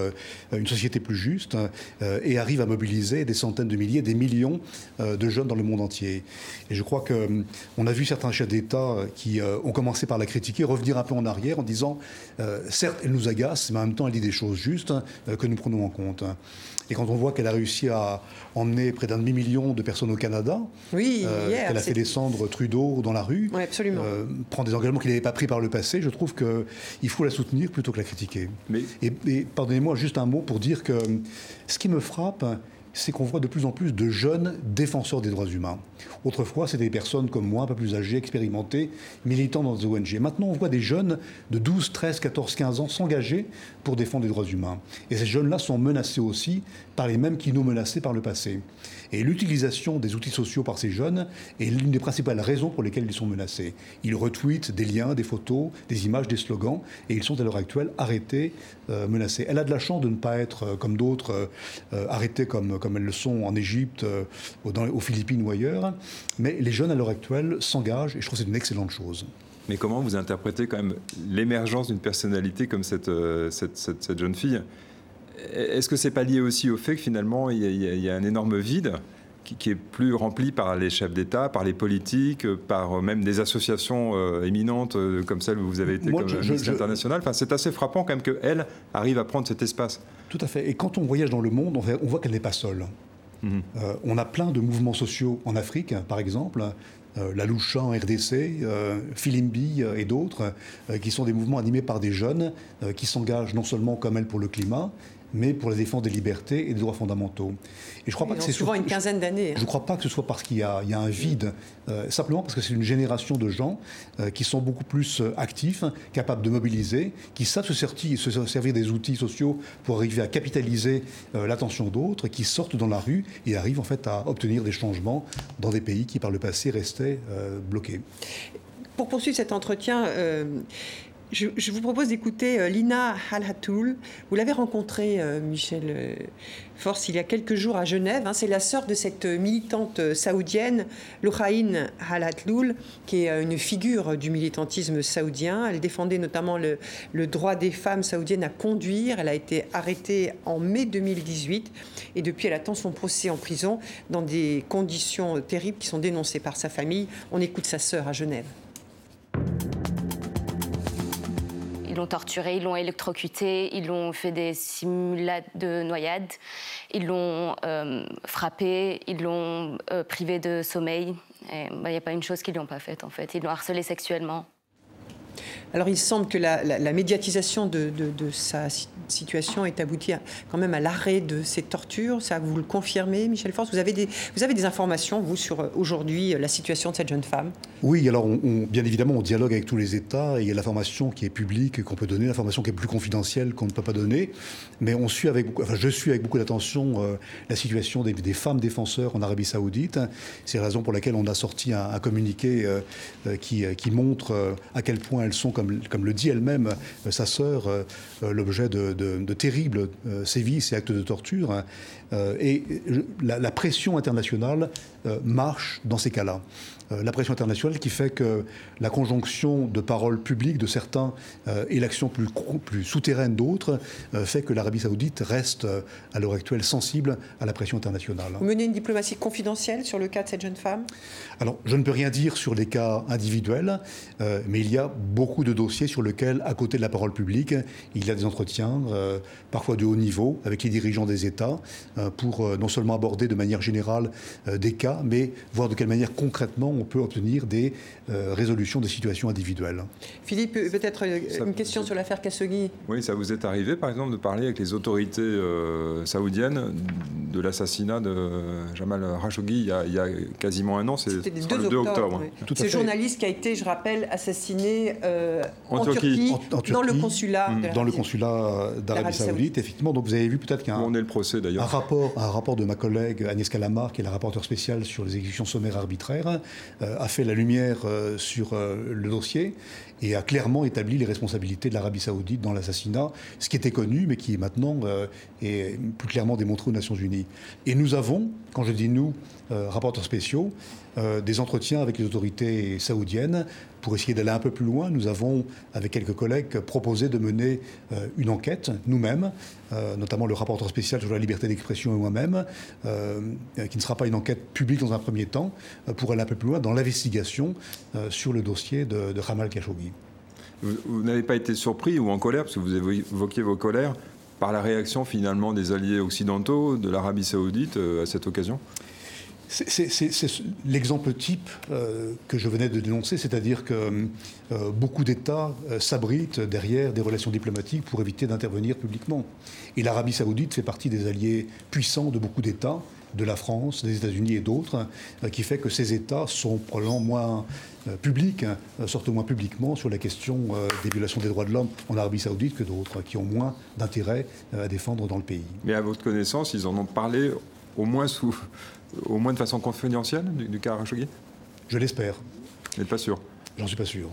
une société plus juste et arrivent à mobiliser des centaines de milliers, des millions de jeunes dans le monde entier. Et je crois qu'on on a vu certains chefs d'État qui ont commencé par la critiquer revenir un peu en arrière en disant, certes, elle nous agace, mais en même temps, elle dit des choses justes hein, euh, que nous prenons en compte. Et quand on voit qu'elle a réussi à emmener près d'un demi-million de personnes au Canada, oui, euh, qu'elle a fait descendre Trudeau dans la rue, absolument. Euh, prend des engagements qu'il n'avait pas pris par le passé, je trouve qu'il faut la soutenir plutôt que la critiquer. Mais... Et, pardonnez-moi juste un mot pour dire que ce qui me frappe, c'est qu'on voit de plus en plus de jeunes défenseurs des droits humains. Autrefois, c'était des personnes comme moi, un peu plus âgées, expérimentées, militant dans des ONG. Maintenant, on voit des jeunes de 12, 13, 14, 15 ans s'engager pour défendre les droits humains. Et ces jeunes-là sont menacés aussi par les mêmes qui nous menaçaient par le passé. Et l'utilisation des outils sociaux par ces jeunes est l'une des principales raisons pour lesquelles ils sont menacés. Ils retweetent des liens, des photos, des images, des slogans, et ils sont à l'heure actuelle arrêtés, euh, menacés. Elle a de la chance de ne pas être, euh, comme d'autres, euh, arrêtés comme, comme elles le sont en Égypte, aux Philippines ou ailleurs. Mais les jeunes à l'heure actuelle s'engagent, et je trouve que c'est une excellente chose. Mais comment vous interprétez quand même l'émergence d'une personnalité comme cette, cette, cette, jeune fille? Est-ce que c'est pas lié aussi au fait que finalement il y a, un énorme vide qui, est plus rempli par les chefs d'État, par les politiques, par même des associations euh, éminentes euh, comme celle où vous avez été comme ministre international? Enfin, c'est assez frappant quand même qu'elle arrive à prendre cet espace. Tout à fait. Et quand on voyage dans le monde, on voit qu'elle n'est pas seule. Mhm. Euh, on a plein de mouvements sociaux en Afrique, par exemple, euh, la Loucha en RDC, euh, Filimbi et d'autres, qui sont des mouvements animés par des jeunes qui s'engagent non seulement comme elle pour le climat, mais pour la défense des libertés et des droits fondamentaux. Et je crois pas que c'est souvent une quinzaine d'années. Je ne hein. crois pas que ce soit parce qu'il y, y, a un vide, euh, simplement parce que c'est une génération de gens euh, qui sont beaucoup plus euh, actifs, capables de mobiliser, qui savent se, se, servir des outils sociaux pour arriver à capitaliser l'attention d'autres, qui sortent dans la rue et arrivent en fait à obtenir des changements dans des pays qui par le passé restaient bloqués. Pour poursuivre cet entretien, je, vous propose d'écouter euh, Lina Halhatoul. Vous l'avez rencontrée, euh, Michel euh, Force, il y a quelques jours à Genève. Hein. C'est la sœur de cette militante saoudienne, Louhaïn Halhatoul, qui est une figure du militantisme saoudien. Elle défendait notamment le, le, droit des femmes saoudiennes à conduire. Elle a été arrêtée en mai 2018 et depuis elle attend son procès en prison dans des conditions terribles qui sont dénoncées par sa famille. On écoute sa sœur à Genève. Ils l'ont torturé, ils l'ont électrocuté, ils l'ont fait des simulacres de noyade, ils l'ont euh, frappé, ils l'ont euh, privé de sommeil. Il n'y bah, a pas une chose qu'ils lui ont pas faite en fait. Ils l'ont harcelé sexuellement. Alors il semble que la, médiatisation de, sa situation est aboutie quand même à l'arrêt de ces tortures. Ça, vous le confirmez, Michel Force vous avez, des, informations, vous, sur euh, aujourd'hui euh, la situation de cette jeune femme? Oui, alors bien évidemment, on dialogue avec tous les États et il y a l'information qui est publique qu'on peut donner, l'information qui est plus confidentielle qu'on ne peut pas donner. Mais on suit avec enfin, je suis avec beaucoup d'attention euh, la situation des, femmes défenseurs en Arabie Saoudite. C'est la raison pour laquelle on a sorti un, communiqué qui, montre à quel point elles sont le dit elle-même euh, sa sœur, euh, euh, l'objet de, terribles sévices et actes de torture. et la, pression internationale marche dans ces cas-là. Euh, la pression internationale qui fait que la conjonction de paroles publiques de certains euh, et l'action plus, plus souterraine d'autres euh, fait que l'Arabie saoudite reste à l'heure actuelle sensible à la pression internationale. Vous menez une diplomatie confidentielle sur le cas de cette jeune femme? Alors, je ne peux rien dire sur les cas individuels, mais il y a beaucoup de dossiers sur lesquels, à côté de la parole publique, il y a des entretiens, parfois de haut niveau, avec les dirigeants des États, pour non seulement aborder de manière générale des cas, mais voir de quelle manière concrètement on peut obtenir des euh, résolutions de situations individuelles. Philippe, peut-être euh, une question sur l'affaire Khashoggi. Oui, ça vous est arrivé, par exemple, de parler avec les autorités euh, saoudiennes de l'assassinat de Jamal Khashoggi il, y a quasiment un an, c'est le 2 octobre. Ce journaliste qui a été, je rappelle, assassiné en, Turquie, dans le consulat mmh. dans le consulat d'Arabie Saoudite, effectivement. Donc vous avez vu peut-être qu'un on est le procès d'ailleurs. Un rapport, un rapport de ma collègue Agnès Calamar, qui est la rapporteure spéciale sur les exécutions sommaires arbitraires, euh, a fait la lumière euh, sur euh, le dossier et a clairement établi les responsabilités de l'Arabie saoudite dans l'assassinat, ce qui était connu, mais qui est maintenant plus clairement démontré aux Nations unies. Et nous avons, quand je dis nous, rapporteurs spéciaux, des entretiens avec les autorités saoudiennes pour essayer d'aller un peu plus loin, nous avons, avec quelques collègues, proposé de mener euh, une enquête nous-mêmes, euh, notamment le rapporteur spécial sur la liberté d'expression et moi-même, euh, qui ne sera pas une enquête publique dans un premier temps, pour aller un peu plus loin dans l'investigation sur le dossier de, de Khashoggi. Vous, n'avez pas été surpris ou en colère, parce que vous évoquiez vos colères, par la réaction finalement des alliés occidentaux de l'Arabie saoudite à cette occasion? C'est l'exemple type euh, que je venais de dénoncer, c'est-à-dire que euh, beaucoup d'États euh, s'abritent derrière des relations diplomatiques pour éviter d'intervenir publiquement. Et l'Arabie saoudite fait partie des alliés puissants de beaucoup d'États, de la France, des États-Unis et d'autres, qui fait que ces États sont probablement moins publics, hein, sortent moins publiquement sur la question des violations des droits de l'homme en Arabie saoudite que d'autres, qui ont moins d'intérêt à défendre dans le pays. Mais à votre connaissance, ils en ont parlé au moins sous au moins de façon confidentielle du, cas Khashoggi? Je l'espère. Vous n'êtes pas sûr? J'en suis pas sûr.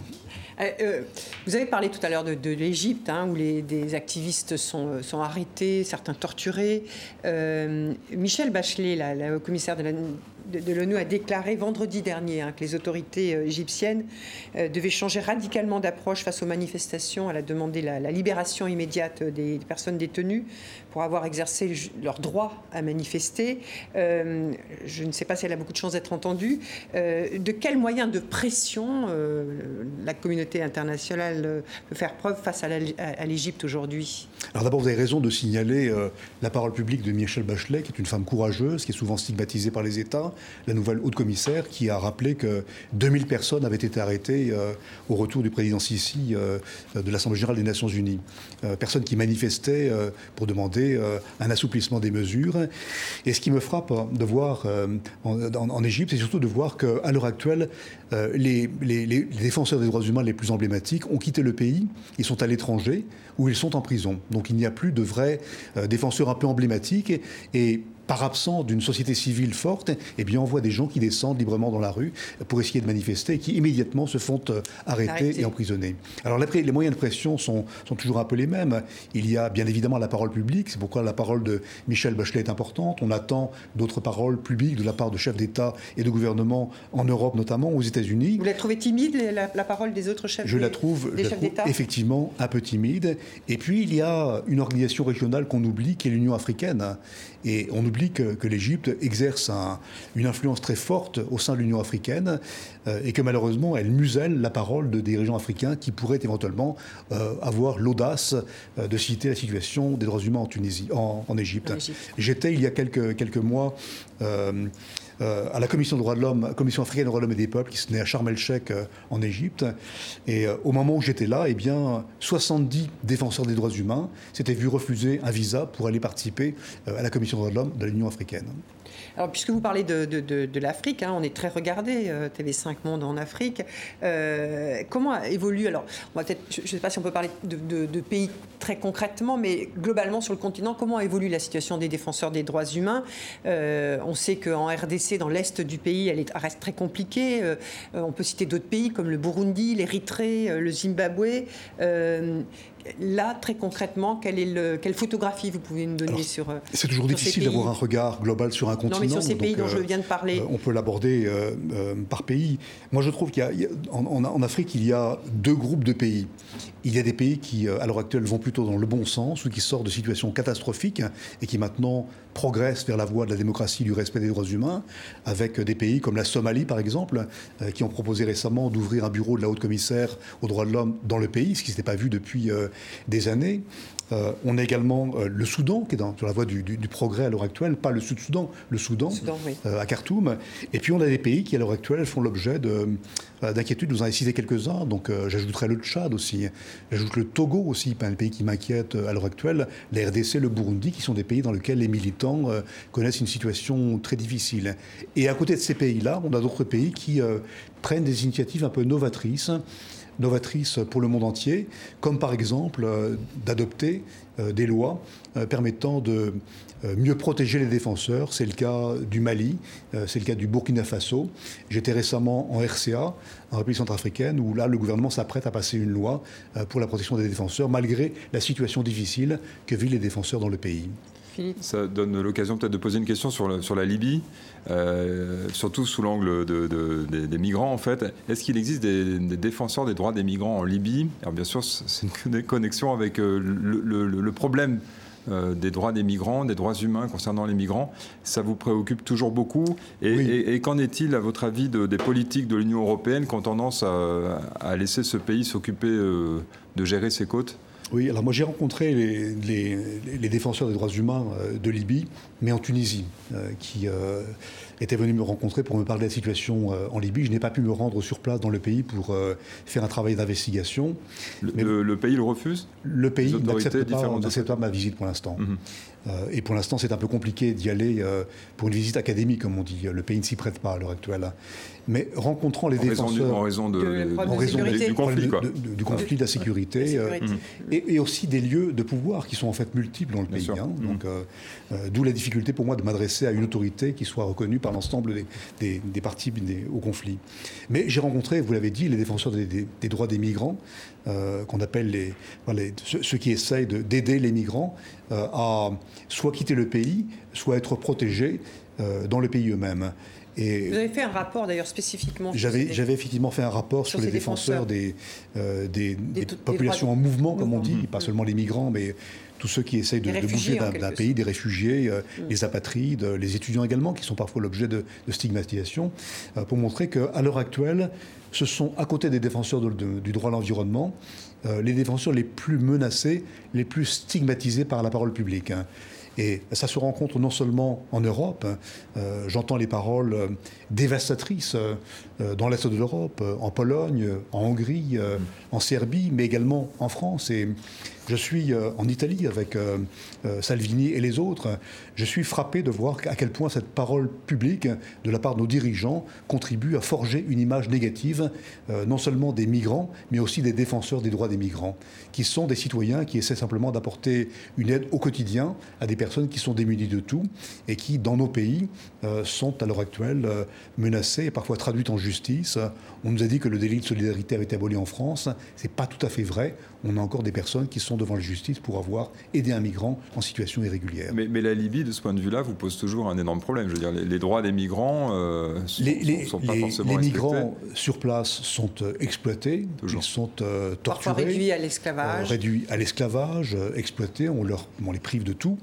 Euh, euh, vous avez parlé tout à l'heure de, l'Égypte, hein, où les, des activistes sont, sont, arrêtés, certains torturés. Euh, Michel Bachelet, la, commissaire de la, de, l'ONU a déclaré vendredi dernier hein, que les autorités euh, égyptiennes euh, devaient changer radicalement d'approche face aux manifestations. Elle a demandé la, libération immédiate des personnes détenues pour avoir exercé leur droit à manifester. Euh, je ne sais pas si elle a beaucoup de chance d'être entendue. de quels moyens de pression la communauté internationale peut faire preuve face à l'Égypte aujourd'hui? Alors d'abord, vous avez raison de signaler la parole publique de Michel Bachelet, qui est une femme courageuse, qui est souvent stigmatisée par les États, la nouvelle haute commissaire qui a rappelé que 2000 personnes avaient été arrêtées euh, au retour du président Sisi euh, de l'Assemblée générale des Nations unies. Euh, personnes qui manifestaient pour demander un assouplissement des mesures. Et ce qui me frappe de voir en, Égypte, c'est surtout de voir qu'à l'heure actuelle, les, les, défenseurs des droits humains les plus emblématiques ont quitté le pays, ils sont à l'étranger ou ils sont en prison. Donc il n'y a plus de vrais défenseurs un peu emblématiques. et par absence d'une société civile forte, eh bien, on voit des gens qui descendent librement dans la rue pour essayer de manifester et qui immédiatement se font euh, arrêter et emprisonner. Alors, les moyens de pression sont, sont toujours un peu les mêmes. Il y a bien évidemment la parole publique, c'est pourquoi la parole de Michel Bachelet est importante. On attend d'autres paroles publiques de la part de chefs d'État et de gouvernement en Europe, notamment aux États-Unis. Vous la trouvez timide, la, parole des autres chefs Je la trouve, je la trouve effectivement un peu timide. Et puis, il y a une organisation régionale qu'on oublie, qui est l'Union africaine. Et on oublie que, que l'Égypte exerce une influence très forte au sein de l'Union africaine euh, et que malheureusement elle muselle la parole de dirigeants africains qui pourraient éventuellement euh, avoir l'audace euh, de citer la situation des droits humains en Tunisie, en, Égypte. J'étais il y a quelques, quelques mois euh, à la Commission des droits de l'homme, Commission africaine des droits de l'homme et des peuples, qui se tenait à Sharm el-Sheikh euh, en Égypte. Et euh, au moment où j'étais là, eh bien, 70 défenseurs des droits humains s'étaient vus refuser un visa pour aller participer à la Commission des droits de l'homme de l'Union africaine. Alors, puisque vous parlez de, de, l'Afrique, hein, on est très regardé, euh, TV5 Monde en Afrique. Euh, comment évolue Alors, on va peut-être, je ne sais pas si on peut parler de, pays très concrètement, mais globalement sur le continent, comment évolue la situation des défenseurs des droits humains? Euh, On sait qu'en RDC, dans l'est du pays, elle est, reste très compliquée. on peut citer d'autres pays comme le Burundi, l'Érythrée, le Zimbabwe là, très concrètement, quelle, est le, quelle photographie vous pouvez nous donner sur. Euh, c'est toujours difficile d'avoir un regard global sur un continent. Non, mais sur ces pays dont je euh, viens de parler. Euh, on peut l'aborder par pays. Moi, je trouve qu'en en, Afrique, il y a deux groupes de pays. Il y a des pays qui, à l'heure actuelle, vont plutôt dans le bon sens ou qui sortent de situations catastrophiques et qui maintenant progressent vers la voie de la démocratie, du respect des droits humains, avec des pays comme la Somalie, par exemple, qui ont proposé récemment d'ouvrir un bureau de la haute commissaire aux droits de l'homme dans le pays, ce qui ne s'était pas vu depuis des années. Euh, on a également euh, le Soudan, qui est dans, sur la voie du, progrès à l'heure actuelle, pas le Sud-Soudan, le Soudan, euh, à Khartoum. Et puis on a des pays qui, à l'heure actuelle, font l'objet d'inquiétudes. Vous en avez cité quelques-uns, donc j'ajouterai le Tchad aussi. J'ajoute le Togo aussi, un pays qui m'inquiète à l'heure actuelle. La RDC, le Burundi, qui sont des pays dans lesquels les militants connaissent une situation très difficile. Et à côté de ces pays-là, on a d'autres pays qui prennent des initiatives un peu novatrices novatrices pour le monde entier, comme par exemple euh, d'adopter euh, des lois euh, permettant de mieux protéger les défenseurs. C'est le cas du Mali, c'est le cas du Burkina Faso. J'étais récemment en RCA, en République centrafricaine, où là, le gouvernement s'apprête à passer une loi pour la protection des défenseurs, malgré la situation difficile que vivent les défenseurs dans le pays. Ça donne l'occasion peut-être de poser une question sur, sur la Libye, euh, surtout sous l'angle des, migrants en fait. Est-ce qu'il existe des, défenseurs des droits des migrants en Libye? Alors bien sûr, c'est une connexion avec euh, le, problème euh, des droits des migrants, des droits humains concernant les migrants. Ça vous préoccupe toujours beaucoup? Et, qu'en est-il, à votre avis, des politiques de l'Union européenne qui ont tendance à, à laisser ce pays s'occuper de gérer ses côtes? Oui, alors moi j'ai rencontré les, défenseurs des droits humains de Libye, mais en Tunisie, qui était venu me rencontrer pour me parler de la situation euh, en Libye. Je n'ai pas pu me rendre sur place dans le pays pour euh, faire un travail d'investigation. Le, le, pays le refuse? Le pays n'accepte pas, pas, ma visite pour l'instant. Mhm. Euh, et pour l'instant, c'est un peu compliqué d'y aller pour une visite académique, comme on dit. Le pays ne s'y prête pas à l'heure actuelle. Mais rencontrant les défenseurs... en raison, de, du conflit, Du conflit, de la sécurité. et, aussi des lieux de pouvoir qui sont en fait multiples dans le pays. Hein. Mhm. Donc, d'où la difficulté pour moi de m'adresser à une autorité qui soit reconnue par l'ensemble des, parties au conflit. Mais j'ai rencontré, vous l'avez dit, les défenseurs des, droits des migrants, euh, qu'on appelle les, ceux, qui essayent d'aider les migrants euh, à soit quitter le pays, soit être protégés euh, dans le pays eux-mêmes. Et Vous avez fait un rapport d'ailleurs spécifiquement. J'avais, j'avais effectivement fait un rapport sur, les défenseurs, des, des, populations en mouvement, comme on dit, pas seulement les migrants, mais tous ceux qui essayent de, bouger d'un pays, des réfugiés, euh, mm. les apatrides, les étudiants également, qui sont parfois l'objet de, stigmatisation, euh, pour montrer qu'à l'heure actuelle, ce sont, à côté des défenseurs du droit à l'environnement, euh, les défenseurs les plus menacés, les plus stigmatisés par la parole publique. Hein. Et ça se rencontre non seulement en Europe, hein, j'entends les paroles dévastatrices dans l'Est de l'Europe, en Pologne, en Hongrie, en Serbie, mais également en France. Et je suis euh, en Italie avec euh, euh, Salvini et les autres. Je suis frappé de voir à quel point cette parole publique de la part de nos dirigeants contribue à forger une image négative, non seulement des migrants, mais aussi des défenseurs des droits des migrants, qui sont des citoyens qui essaient simplement d'apporter une aide au quotidien à des personnes qui sont démunies de tout et qui, dans nos pays, sont à l'heure actuelle menacées et parfois traduites en justice. On nous a dit que le délit de solidarité avait été aboli en France. C'est pas tout à fait vrai. On a encore des personnes qui sont devant la justice pour avoir aidé un migrant en situation irrégulière. Mais, la Libye, de ce point de vue-là, vous pose toujours un énorme problème. Je veux dire, les, droits des migrants euh, sont, les, sont, pas forcément Les migrants sur place sont euh, exploités, ils sont euh, torturés. Parfois réduits à l'esclavage. réduits à l'esclavage, exploités, on, leur, on les prive de tout.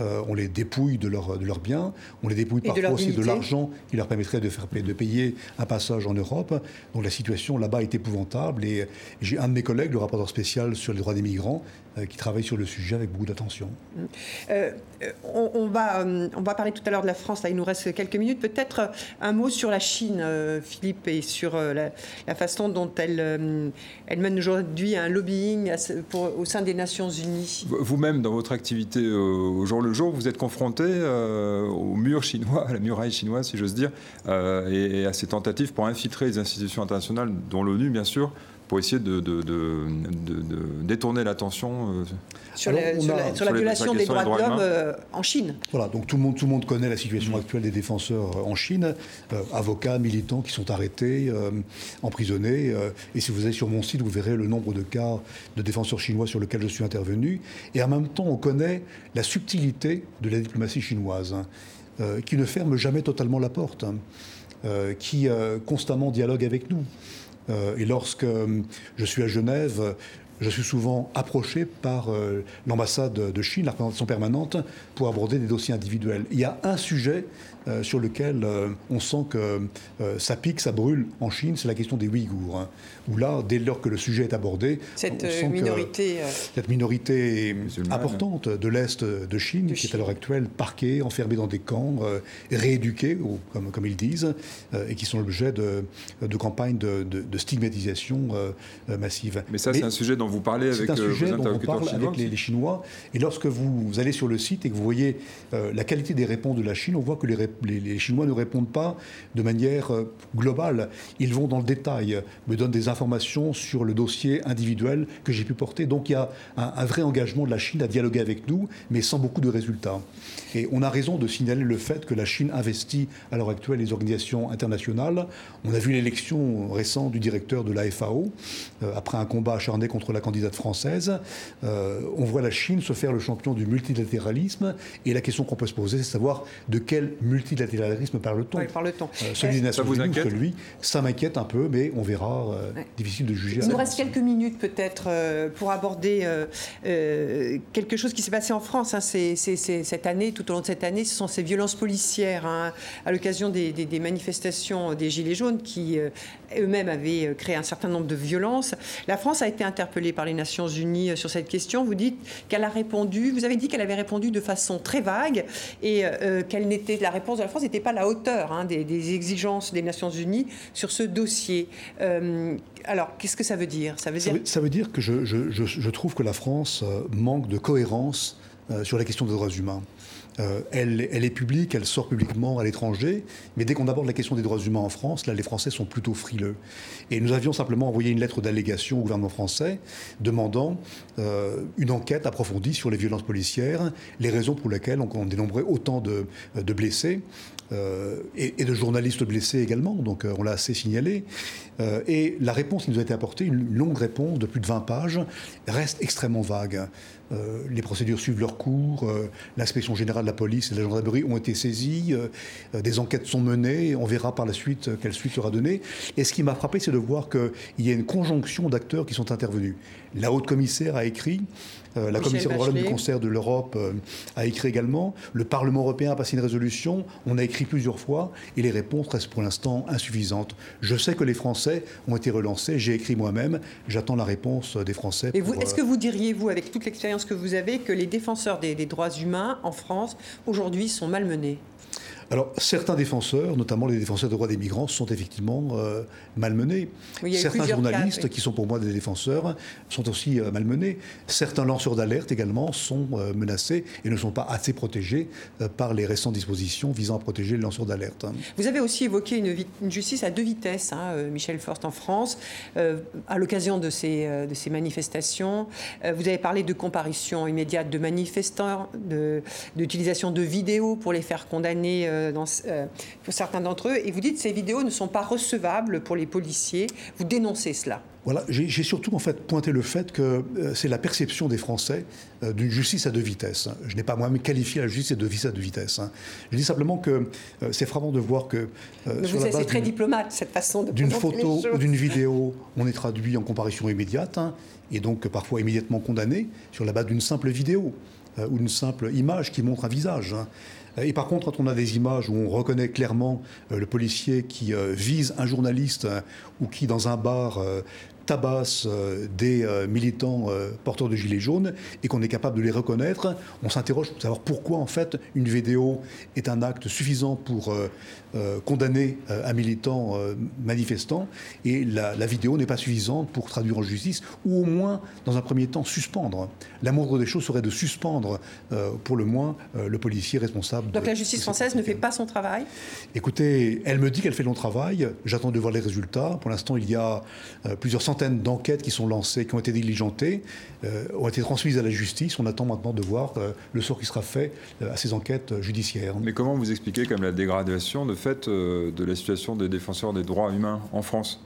on les dépouille de, leur, de leurs biens, on les dépouille parfois aussi de l'argent qui leur permettrait de, faire, de payer un passage en Europe. Donc la situation là-bas est épouvantable. Et j'ai un de mes collègues, le rapporteur spécial sur les droits des migrants, euh, qui travaille sur le sujet avec beaucoup d'attention. Euh, on, va, euh, on va parler tout à l'heure de la France, là, il nous reste quelques minutes. Peut-être un mot sur la Chine, Philippe, et sur la, façon dont elle, elle mène aujourd'hui un lobbying au sein des Nations Unies. Vous-même, dans votre activité au jour le jour, vous êtes confronté au mur chinois, à la muraille chinoise, si j'ose dire, et à ces tentatives pour infiltrer les institutions internationales, dont l'ONU, bien sûr, pour essayer de, détourner l'attention euh, sur, la, violation des droits de l'homme euh, en Chine. Voilà, donc tout le monde, tout le monde connaît la situation actuelle des défenseurs euh, en Chine, avocats, militants qui sont arrêtés, emprisonnés. et si vous allez sur mon site, vous verrez le nombre de cas de défenseurs chinois sur lesquels je suis intervenu. Et en même temps, on connaît la subtilité de la diplomatie chinoise, hein, qui ne ferme jamais totalement la porte, hein, qui constamment dialogue avec nous. Euh, et lorsque euh, je suis à Genève, je suis souvent approché par euh, l'ambassade de Chine, la représentation permanente, pour aborder des dossiers individuels. Il y a un sujet euh, sur lequel euh, on sent que euh, ça pique, ça brûle en Chine, c'est la question des Ouïghours. Hein, où là, dès lors que le sujet est abordé, cette minorité, cette minorité importante de l'Est de Chine, qui est à l'heure actuelle parquée, enfermée dans des camps, rééduquée, comme, comme ils disent, et qui sont l'objet de, de, campagnes de, stigmatisation massive. Mais ça, c'est un sujet dont vous parlez avec un sujet dont on parle avec les, les, Chinois. Et lorsque vous, allez sur le site et que vous voyez la qualité des réponses de la Chine, on voit que les, les, Chinois ne répondent pas de manière euh, globale. Ils vont dans le détail, me donnent des informations sur le dossier individuel que j'ai pu porter. Donc il y a un, vrai engagement de la Chine à dialoguer avec nous, mais sans beaucoup de résultats. Et on a raison de signaler le fait que la Chine investit à l'heure actuelle les organisations internationales. On a vu l'élection récente du directeur de la FAO, euh, après un combat acharné contre la candidate française. Euh, on voit la Chine se faire le champion du multilatéralisme. Et la question qu'on peut se poser, c'est savoir de quel multilatéralisme multilatéralisme par le temps. par le temps. celui des Nations Unies, celui, ça m'inquiète un peu, mais on verra. Difficile de juger. Il nous reste quelques minutes peut-être pour aborder quelque chose qui s'est passé en France. Hein. C'est, cette année, tout au long de cette année, ce sont ces violences policières hein, à l'occasion des, des, manifestations des Gilets jaunes qui eux-mêmes avaient créé un certain nombre de violences. La France a été interpellée par les Nations Unies sur cette question. Vous dites qu'elle a répondu, vous avez dit qu'elle avait répondu de façon très vague et euh, qu'elle n'était, la réponse de la France n'était pas à la hauteur hein, des, exigences des Nations Unies sur ce dossier. Euh, alors, qu'est-ce que ça veut dire? Ça veut dire... Ça, veut, dire que je, je, trouve que la France euh, manque de cohérence sur la question des droits humains. Euh, elle, est publique, elle sort publiquement à l'étranger, mais dès qu'on aborde la question des droits humains en France, là, les Français sont plutôt frileux. Et nous avions simplement envoyé une lettre d'allégation au gouvernement français demandant euh, une enquête approfondie sur les violences policières, les raisons pour lesquelles on, dénombrait autant de, blessés. Euh, et, de journalistes blessés également, donc on l'a assez signalé. et la réponse qui nous a été apportée, une longue réponse de plus de 20 pages, reste extrêmement vague. Euh, les procédures suivent leur cours, euh, l'inspection générale de la police et de la gendarmerie ont été saisies, euh, des enquêtes sont menées, on verra par la suite quelle suite sera donnée. Et ce qui m'a frappé, c'est de voir qu'il y a une conjonction d'acteurs qui sont intervenus. La haute commissaire a écrit, euh, la commissaire de du concert de l'Europe euh, a écrit également. Le Parlement européen a passé une résolution. On a écrit plusieurs fois et les réponses restent pour l'instant insuffisantes. Je sais que les Français ont été relancés. J'ai écrit moi-même. J'attends la réponse des Français. Et est-ce que vous diriez, vous, avec toute l'expérience que vous avez, que les défenseurs des droits humains en France aujourd'hui sont malmenés? Alors, certains défenseurs, notamment les défenseurs des droits des migrants, sont effectivement euh, malmenés. certains journalistes, qui sont pour moi des défenseurs, sont aussi euh, malmenés. Certains lanceurs d'alerte également sont euh, menacés et ne sont pas assez protégés par les récentes dispositions visant à protéger les lanceurs d'alerte. Vous avez aussi évoqué une, justice à deux vitesses, hein, Michel Forst, en France, à l'occasion de ces, de ces manifestations. vous avez parlé de comparution immédiate de manifestants, d'utilisation de, de vidéos pour les faire condamner dans, euh, pour certains d'entre eux, et vous dites que ces vidéos ne sont pas recevables pour les policiers. Vous dénoncez cela. Voilà, j'ai surtout en fait pointé le fait que euh, c'est la perception des Français d'une justice à deux vitesses. Je n'ai pas moi-même qualifié la justice de justice à deux vitesses. Hein. Je dis simplement que c'est frappant de voir que c'est très diplomate cette façon de d'une photo ou d'une vidéo, on est traduit en comparution immédiate hein, et donc parfois immédiatement condamné sur la base d'une simple vidéo ou d'une simple image qui montre un visage. Hein. Et par contre, quand on a des images où on reconnaît clairement euh, le policier qui euh, vise un journaliste euh, ou qui, dans un bar, tabasse des militants porteurs de gilets jaunes et qu'on est capable de les reconnaître, on s'interroge pour savoir pourquoi en fait une vidéo est un acte suffisant pour euh, condamner euh, un militant euh, manifestant et la, vidéo n'est pas suffisante pour traduire en justice ou au moins, dans un premier temps, suspendre. La moindre des choses serait de suspendre, pour le moins, le policier responsable. Donc la justice française ne fait pas son travail? Écoutez, elle me dit qu'elle fait long travail. J'attends de voir les résultats. Pour l'instant, il y a plusieurs centaines d'enquêtes qui sont lancées, qui ont été diligentées, ont été transmises à la justice. On attend maintenant de voir le sort qui sera fait à ces enquêtes judiciaires. Mais comment vous expliquez comme la dégradation de fait euh, de la situation des défenseurs des droits humains en France.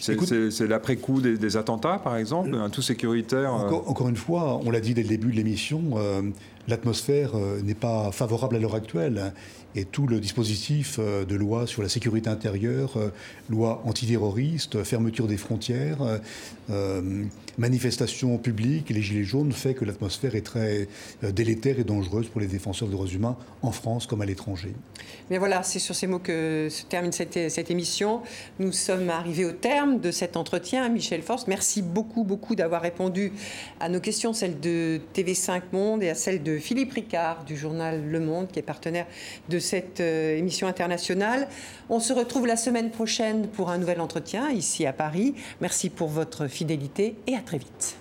C'est l'après-coup des, attentats, par exemple, un tout sécuritaire euh encore, une fois, on l'a dit dès le début de l'émission, euh, l'atmosphère n'est pas favorable à l'heure actuelle et tout le dispositif euh, de loi sur la sécurité intérieure, euh, loi antiterroriste, fermeture des frontières, euh, manifestations publiques, les gilets jaunes, fait que l'atmosphère est très délétère et dangereuse pour les défenseurs des droits humains en France comme à l'étranger. Mais voilà, c'est sur ces mots que se termine cette, cette, émission. Nous sommes arrivés au terme de cet entretien. Michel Force, merci beaucoup, beaucoup d'avoir répondu à nos questions, celles de TV5 Monde et à celles de Philippe Ricard du journal Le Monde, qui est partenaire de cette euh, émission internationale. On se retrouve la semaine prochaine pour un nouvel entretien ici à Paris. Merci pour votre fidélité et à très vite.